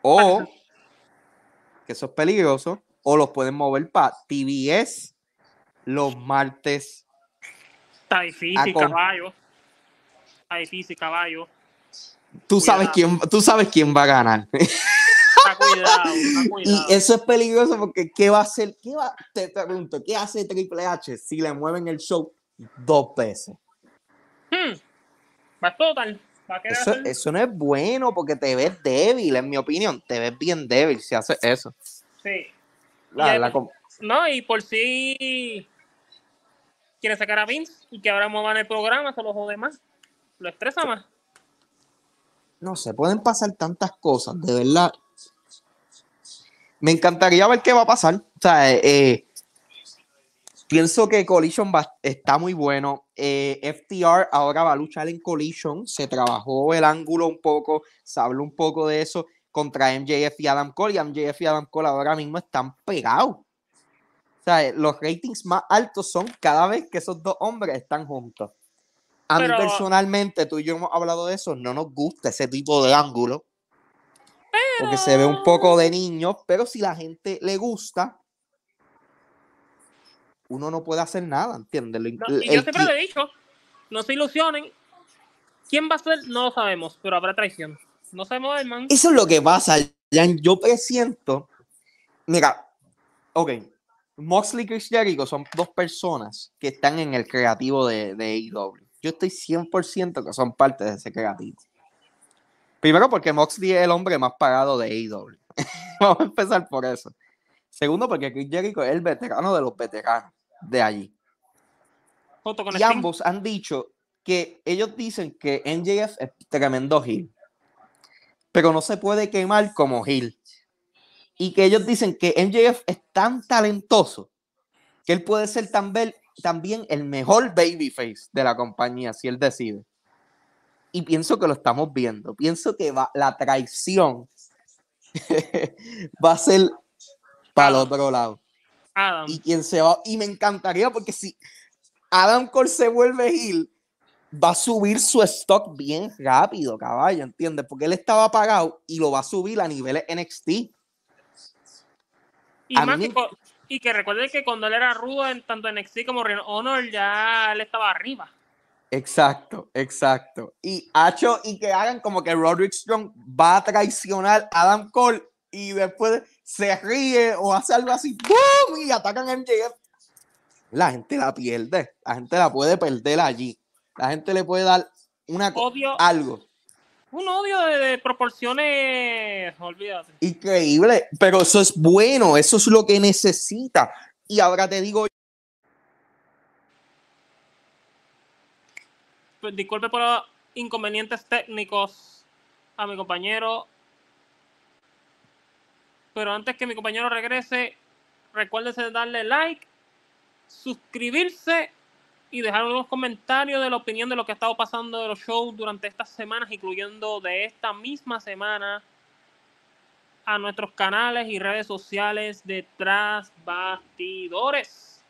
O, que eso es peligroso, o los pueden mover para TBS los martes. Está difícil, caballo. Está difícil, caballo. Tú sabes, quién, tú sabes quién va a ganar. Está cuidado, Y eso es peligroso porque ¿qué va a hacer? ¿Qué va? Te pregunto, ¿qué hace Triple H si le mueven el show dos veces? Hmm. total. eso, no es bueno porque te ves débil, en mi opinión. Te ves bien débil si haces eso. Sí. no, y por si quiere sacar a Vince y que ahora muevan el programa, se lo jode más. Lo estresa más. No sé, pueden pasar tantas cosas, de verdad. Me encantaría ver qué va a pasar. O sea, eh, eh Pienso que Collision está muy bueno. Eh, FTR ahora va a luchar en Collision. Se trabajó el ángulo un poco, se habló un poco de eso contra MJF y Adam Cole. Y MJF y Adam Cole ahora mismo están pegados. O sea, los ratings más altos son cada vez que esos dos hombres están juntos. A mí personalmente, tú y yo hemos hablado de eso, no nos gusta ese tipo de ángulo. Porque se ve un poco de niño, pero si la gente le gusta, uno no puede hacer nada, ¿entiendes? y yo siempre lo he dicho, no se ilusionen. ¿Quién va a ser? No lo sabemos, pero habrá traición. No sabemos el man. Eso es lo que pasa, Jan. Yo presiento. Mira, ok. Moxley y Chris Jericho son dos personas que están en el creativo de, de AEW. Yo estoy 100% que son parte de ese creativo. Primero porque Moxley es el hombre más pagado de AEW. Vamos a empezar por eso. Segundo porque Chris Jericho es el veterano de los veteranos de allí. Junto con Y ambos han dicho que ellos dicen que MJF es tremendo heel, pero no se puede quemar como heel. Y que ellos dicen que MJF es tan talentoso que él puede ser también, también el mejor babyface de la compañía si él decide. Y pienso que lo estamos viendo. Pienso que va, la traición va a ser para el otro lado Adam. y quien se va. Y me encantaría porque si Adam Cole se vuelve heel, va a subir su stock bien rápido, caballo, ¿entiendes? Porque él estaba apagado y lo va a subir a niveles NXT. Y, a más mí- que, y que recuerden que cuando él era rudo en tanto en NXT como Ring Honor, ya él estaba arriba. Exacto, exacto. Y Hacho, y que hagan como que Roderick Strong va a traicionar a Adam Cole y después se ríe o hace algo así, ¡boom! y atacan a MJF. La gente la pierde, la gente la puede perder allí. La gente le puede dar una Odio, algo. Un odio de, de proporciones, olvídate. Increíble, pero eso es bueno, eso es lo que necesita. Y ahora te digo, Pues, disculpe por los inconvenientes técnicos a mi compañero. Pero antes que mi compañero regrese, recuérdese de darle like, suscribirse y dejar unos comentarios de la opinión de lo que ha estado pasando de los shows durante estas semanas, incluyendo de esta misma semana a nuestros canales y redes sociales de Tras Bastidores.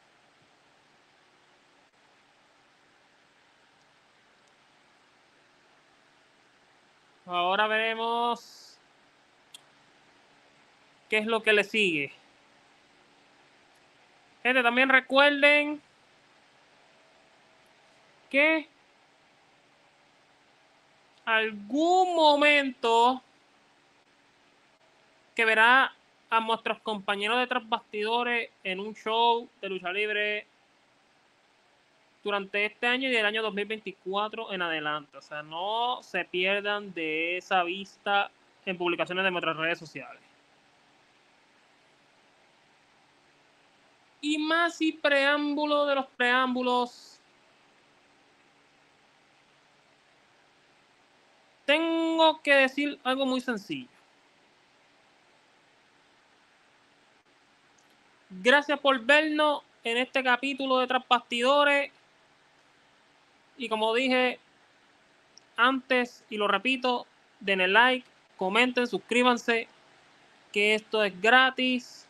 Ahora veremos qué es lo que le sigue. Gente, también recuerden que algún momento que verá a nuestros compañeros de tras bastidores en un show de lucha libre durante este año y el año 2024 en adelante. O sea, no se pierdan de esa vista en publicaciones de nuestras redes sociales. Y más y preámbulo de los preámbulos. Tengo que decir algo muy sencillo. Gracias por vernos en este capítulo de Tras Bastidores. Y como dije antes, y lo repito, denle like, comenten, suscríbanse, que esto es gratis.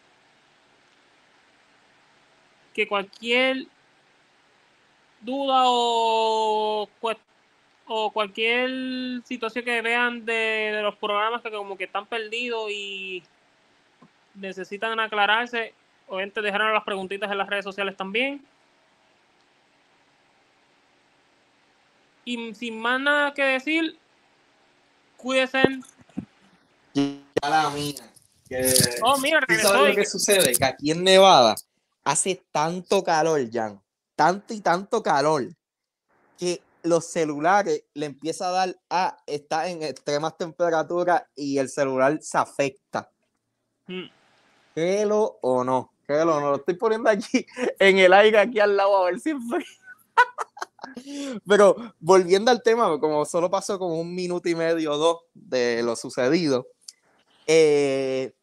Que cualquier duda o, cues- o cualquier situación que vean de, de los programas que como que están perdidos y necesitan aclararse, obviamente dejaron las preguntitas en las redes sociales también. Y sin más nada que decir, cuídense. ya la mina. que- Oh, mira, ¿Tú sabes lo que sucede? Que aquí en Nevada hace tanto calor, Jan, tanto y tanto calor, que los celulares le empieza a dar a está en extremas temperaturas y el celular se afecta. Mm. Créelo o no, créelo o no, lo estoy poniendo aquí en el aire aquí al lado a ver si. Pero volviendo al tema, como solo pasó como un minuto y medio o dos de lo sucedido, eh,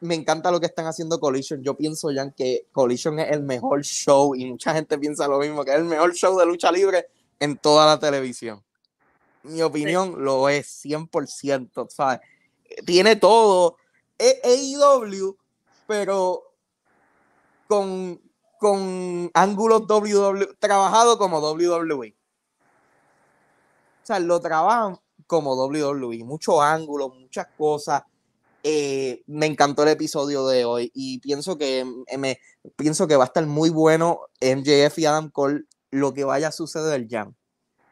me encanta lo que están haciendo Collision. Yo pienso, Jan, que Collision es el mejor show y mucha gente piensa lo mismo, que es el mejor show de lucha libre en toda la televisión. Mi opinión lo es 100%, ¿sabes? Tiene todo. Es AEW, pero con, con ángulos WWE, trabajado como WWE. O sea, lo trabajan como WWE, muchos ángulos, muchas cosas. Eh, me encantó el episodio de hoy y pienso que mm, me pienso que va a estar muy bueno MJF y Adam Cole lo que vaya a suceder ya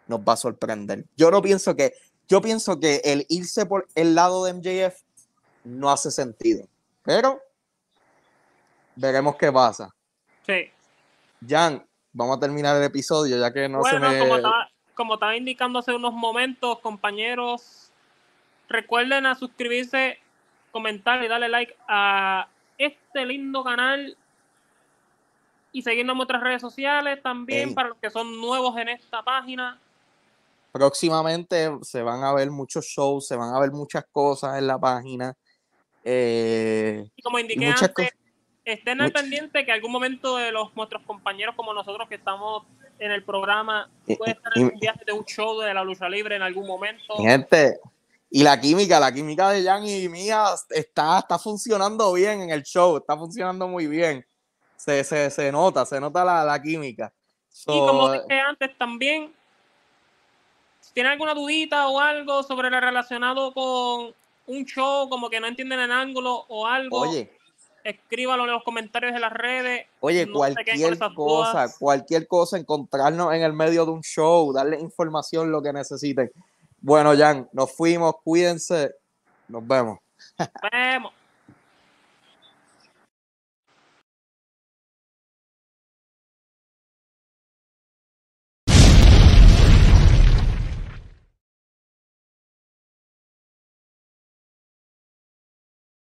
nos va a sorprender. Yo no pienso que yo pienso que el irse por el lado de MJF no hace sentido, pero veremos qué pasa. Sí. Jan, vamos a terminar el episodio ya que no se Bueno, me... como estaba, como estaba indicando hace unos momentos, compañeros, recuerden a suscribirse, comentar y darle like a este lindo canal y seguirnos en nuestras redes sociales también Ey. para los que son nuevos en esta página. Próximamente se van a ver muchos shows, se van a ver muchas cosas en la página. Eh, Y como indiqué antes, estén al pendiente que algún momento de los nuestros compañeros como nosotros que estamos en el programa puede estar en un viaje de un show de la lucha libre en algún momento. Gente, y la química, la química de Jan y mía está, está funcionando bien en el show, está funcionando muy bien. Se, se, se nota, se nota la, la química. Y como So, dije antes también, si tienen alguna dudita o algo sobre lo relacionado con un show, como que no entienden el ángulo o algo, oye, escríbalo en los comentarios de las redes. oye, no cualquier cosa, dudas. cualquier cosa, encontrarnos en el medio de un show, darle información, lo que necesiten. Bueno, Jan, nos fuimos, cuídense, nos vemos. Vemos.